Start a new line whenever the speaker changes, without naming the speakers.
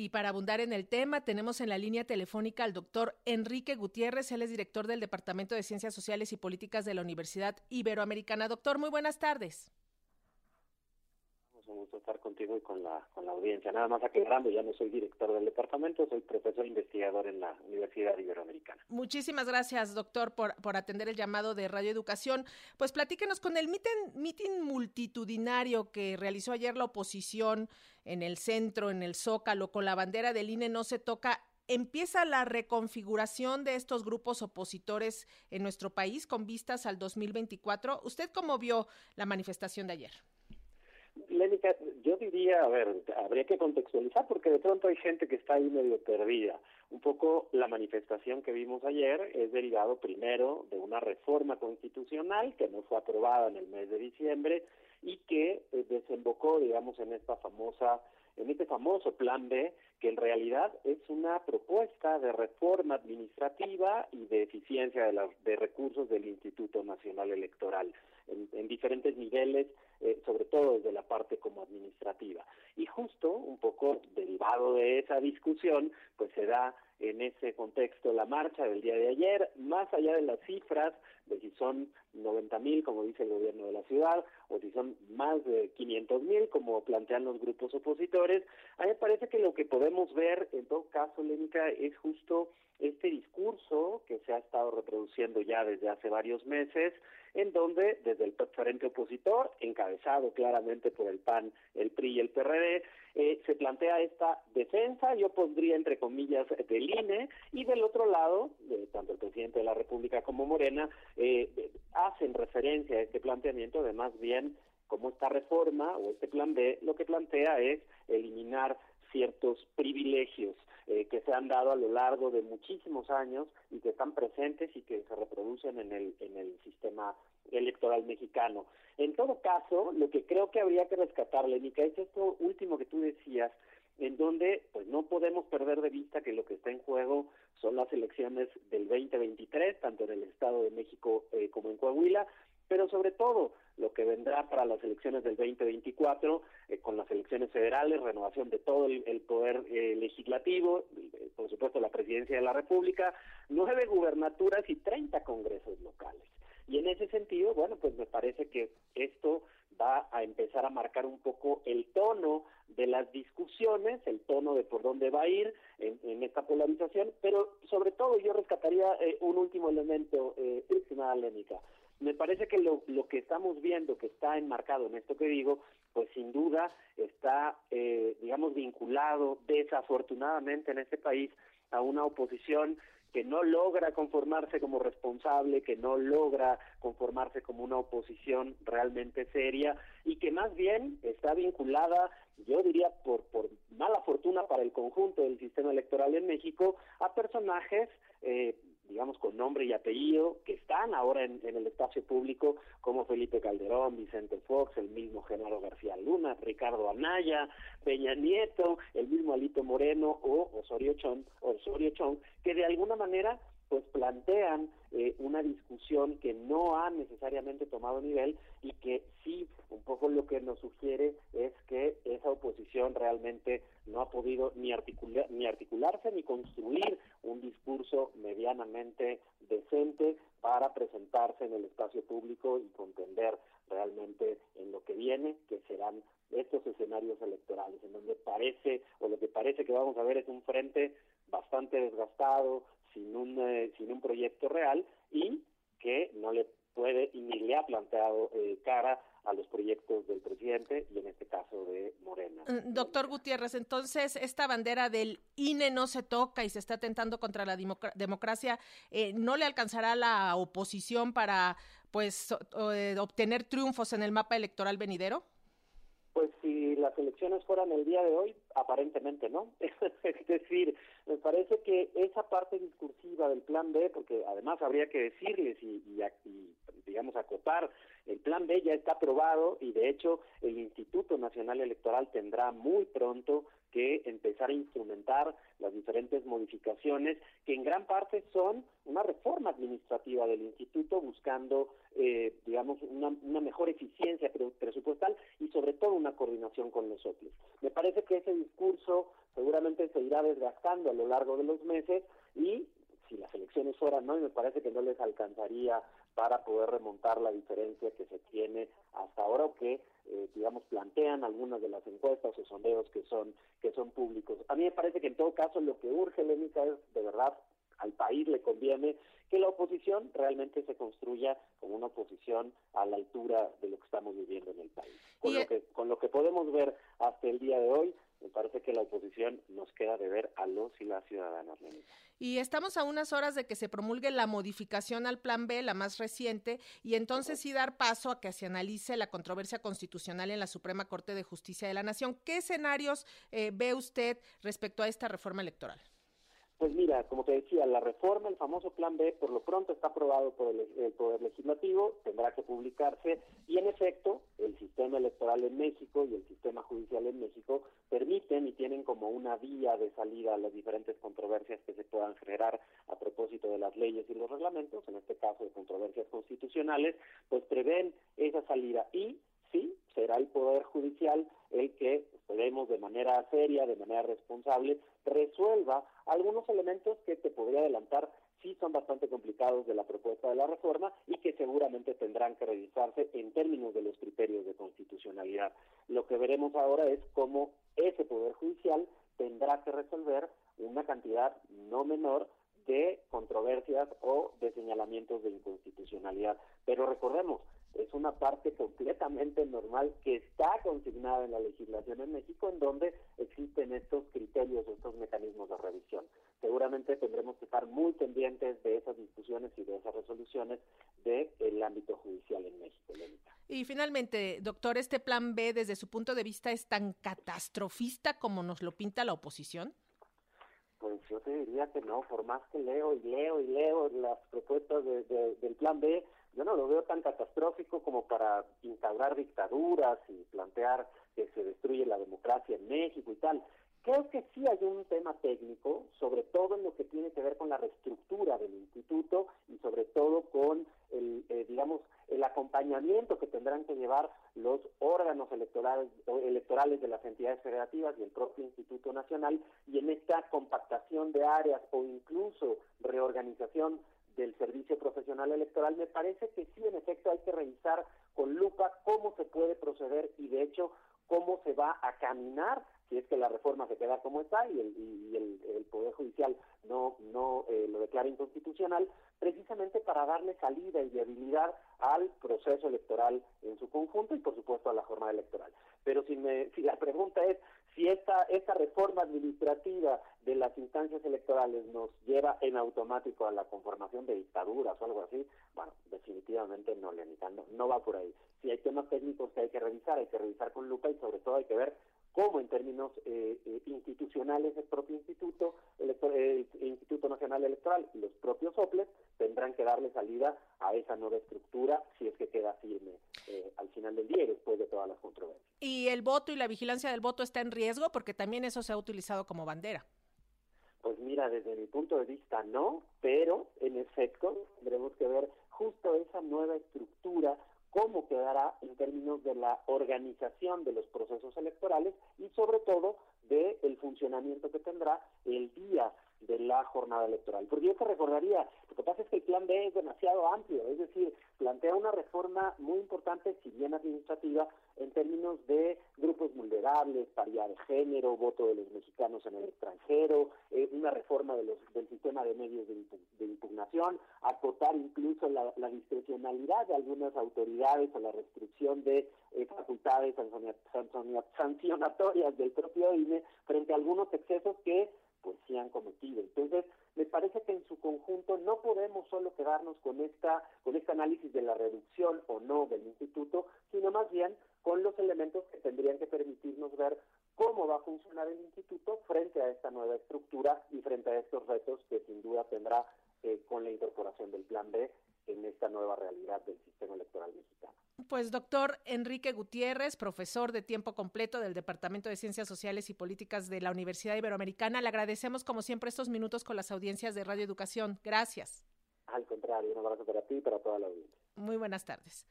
Y para abundar en el tema, tenemos en la línea telefónica al doctor Enrique Gutiérrez, él es director del Departamento de Ciencias Sociales y Políticas de la Universidad Iberoamericana. Doctor, muy buenas tardes
un gusto estar contigo y con la, con la audiencia. Nada más aclarando, ya no soy director del departamento, soy profesor investigador en la Universidad Iberoamericana.
Muchísimas gracias, doctor, por, por atender el llamado de Radio Educación. Pues platíquenos con el mitin, multitudinario que realizó ayer la oposición en el centro, en el Zócalo, con la bandera del INE no se toca empieza la reconfiguración de estos grupos opositores en nuestro país con vistas al 2024. ¿Usted cómo vio la manifestación de ayer?
Lénica, yo diría, a ver, habría que contextualizar porque de pronto hay gente que está ahí medio perdida. Un poco la manifestación que vimos ayer es derivado primero de una reforma constitucional que no fue aprobada en el mes de diciembre y que eh, desembocó, digamos, en esta famosa en este famoso plan B, que en realidad es una propuesta de reforma administrativa y de eficiencia de, de recursos del Instituto Nacional Electoral en, diferentes niveles, eh, sobre todo desde la parte como administrativa. Y justo un poco derivado de esa discusión, pues se da en ese contexto la marcha del día de ayer, más allá de las cifras de si son 90 mil, como dice el gobierno de la ciudad, o si son más de 500 mil, como plantean los grupos opositores, a mí me parece que lo que podemos ver en todo caso, Lénica, es justo este discurso que se ha estado reproduciendo ya desde hace varios meses, en donde desde el frente opositor, encabezado claramente por el PAN, el PRI y el PRD, eh, se plantea esta defensa, yo pondría entre comillas, del INE, y del otro lado, tanto el presidente de la República como Morena, eh, hacen referencia a este planteamiento de más bien como esta reforma o este plan B lo que plantea es eliminar ciertos privilegios eh, que se han dado a lo largo de muchísimos años y que están presentes y que se reproducen en el, en el sistema electoral mexicano. En todo caso, lo que creo que habría que rescatar, Lenica, es esto último que tú decías, en donde pues no podemos perder de vista que lo que está en juego son las elecciones del 2023, tanto en el Estado de México eh, como en Coahuila, pero sobre todo lo que vendrá para las elecciones del 2024, eh, con las elecciones federales, renovación de todo el, poder eh, legislativo, eh, por supuesto la presidencia de la República, nueve gubernaturas y treinta congresos locales. Y en ese sentido, bueno, pues me parece que esto va a empezar a marcar un poco el tono de las discusiones, el tono de por dónde va a ir en, esta polarización, pero sobre todo yo rescataría un último elemento, eh, Lénica me parece que lo, lo que estamos viendo, que está enmarcado en esto que digo, pues sin duda está, eh, digamos, vinculado desafortunadamente en este país a una oposición que no logra conformarse como responsable, que no logra conformarse como una oposición realmente seria y que más bien está vinculada, yo diría por, por mala fortuna para el conjunto del sistema electoral en México, a personajes eh, digamos, con nombre y apellido, que están ahora en, el espacio público, como Felipe Calderón, Vicente Fox, el mismo Genaro García Luna, Ricardo Anaya, Peña Nieto, el mismo Alito Moreno o Osorio Chong, Osorio Chong que de alguna manera pues plantean eh, una discusión que no ha necesariamente tomado nivel y que sí, un poco lo que nos sugiere es que esa realmente no ha podido ni, articular, ni articularse ni construir un discurso medianamente decente para presentarse en el espacio público y contender realmente en lo que viene, que serán estos escenarios electorales, en donde parece, o lo que parece que vamos a ver es un frente bastante desgastado, sin un, eh, sin un proyecto real y que no le puede y ni le ha planteado eh, cara a los proyectos del presidente y en este caso de Morena.
Mm, doctor Gutiérrez, entonces esta bandera del INE no se toca y se está atentando contra la democracia, eh, ¿no le alcanzará la oposición para pues obtener triunfos en el mapa electoral venidero?
Las elecciones fueran el día de hoy, aparentemente no. es decir, me parece que esa parte discursiva del plan B, porque además habría que decirles y, y, digamos acotar, el plan B ya está aprobado y de hecho el Instituto Nacional Electoral tendrá muy pronto que empezar a instrumentar las diferentes modificaciones que en gran parte son una reforma administrativa del instituto buscando, eh, digamos, una, una, mejor eficiencia con nosotros. Me parece que ese discurso seguramente se irá desgastando a lo largo de los meses y si las elecciones fueran no, y me parece que no les alcanzaría para poder remontar la diferencia que se tiene hasta ahora o que eh, digamos plantean algunas de las encuestas o sondeos que son que son públicos. A mí me parece que en todo caso lo que urge Lénica es de verdad al país le conviene que la oposición realmente se construya como una oposición a la altura de lo que estamos viviendo en el país. Con, lo, que, con lo que podemos ver hasta el día de hoy, me parece que la oposición nos queda de ver a los y las ciudadanas.
Y estamos a unas horas de que se promulgue la modificación al Plan B, la más reciente, y entonces sí dar paso a que se analice la controversia constitucional en la Suprema Corte de Justicia de la Nación. ¿Qué escenarios eh, ve usted respecto a esta reforma electoral?
Pues mira, como te decía, la reforma, el famoso Plan B, por lo pronto está aprobado por el, Poder Legislativo, tendrá que publicarse y en efecto el sistema electoral en México y el sistema judicial en México permiten y tienen como una vía de salida a las diferentes controversias que se puedan generar a propósito de las leyes y los reglamentos, en este caso de controversias constitucionales, pues prevén esa salida y sí, será el Poder Judicial el que esperemos de manera seria, de manera responsable, resuelva algunos elementos que te podría adelantar sí son bastante complicados de la propuesta de la reforma y que seguramente tendrán que revisarse en términos de los criterios de constitucionalidad. Lo que veremos ahora es cómo ese Poder Judicial tendrá que resolver una cantidad no menor de controversias o de señalamientos de inconstitucionalidad. Pero recordemos, es una parte completamente normal que está consignada en la legislación en México, en donde existen estos criterios, estos mecanismos de revisión. Seguramente tendremos que estar muy pendientes de esas discusiones y de esas resoluciones del ámbito judicial en México.
Y finalmente, doctor, ¿este plan B desde su punto de vista es tan catastrofista como nos lo pinta la oposición?
Pues yo te diría que no, por más que leo y leo y leo las propuestas del plan B, yo no lo veo tan catastrófico como para instaurar dictaduras y plantear que se destruye la democracia en México y tal. Creo que sí hay un tema técnico, sobre todo en lo que tiene que ver con la reestructura del instituto y sobre todo con el, eh, digamos, el acompañamiento que tendrán que llevar los órganos electorales, electorales de las entidades federativas y el propio Instituto Nacional y en esta compactación de áreas o incluso reorganización del servicio profesional electoral, me parece que sí, en efecto, hay que revisar con lupa cómo se puede proceder y, de hecho, cómo se va a caminar si es que la reforma se queda como está y el, y el, Poder Judicial no, no eh, lo declara inconstitucional, precisamente para darle salida y viabilidad al proceso electoral en su conjunto y, por supuesto, a la jornada electoral. Pero si, me, si la pregunta es si esta, esta reforma administrativa de las instancias electorales nos lleva en automático a la conformación de dictaduras o algo así, bueno, definitivamente no, Leonita, no, no va por ahí. Si hay temas técnicos que hay que revisar, hay que revisar con lupa y sobre todo hay que ver cómo en términos eh, eh, institucionales el propio instituto, el, Instituto Nacional Electoral y los propios OPLES tendrán que darle salida a esa nueva estructura si es que queda firme eh, al final del día y después de todas las controversias.
¿Y el voto y la vigilancia del voto está en riesgo? Porque también eso se ha utilizado como bandera.
Pues mira, desde mi punto de vista no, pero en efecto tendremos que ver justo esa nueva estructura cómo quedará en términos de la organización de los procesos electorales y sobre todo de el funcionamiento que tendrá el día de la jornada electoral. Porque yo te recordaría, lo que pasa es que el plan B es demasiado amplio, es decir, plantea una reforma muy importante, si bien administrativa, en términos de grupos vulnerables, paridad de género, voto de los mexicanos en el extranjero, eh, una reforma de los, del sistema de medios de, impugnación, acotar incluso la, discrecionalidad de algunas autoridades o la restricción de eh, facultades sancionatorias del propio INE frente a algunos excesos que pues sí han cometido. Entonces, me parece que en su conjunto no podemos solo quedarnos con esta con este análisis de la reducción o no del instituto, sino más bien con los elementos que tendrían que permitirnos ver cómo va a funcionar el instituto frente a esta nueva estructura y frente a estos retos que sin duda tendrá eh, con la incorporación del Plan B en esta nueva realidad del sistema electoral mexicano.
Pues doctor Enrique Gutiérrez, profesor de tiempo completo del Departamento de Ciencias Sociales y Políticas de la Universidad Iberoamericana, le agradecemos como siempre estos minutos con las audiencias de Radio Educación. Gracias.
Al contrario, un abrazo para ti y para toda la audiencia.
Muy buenas tardes.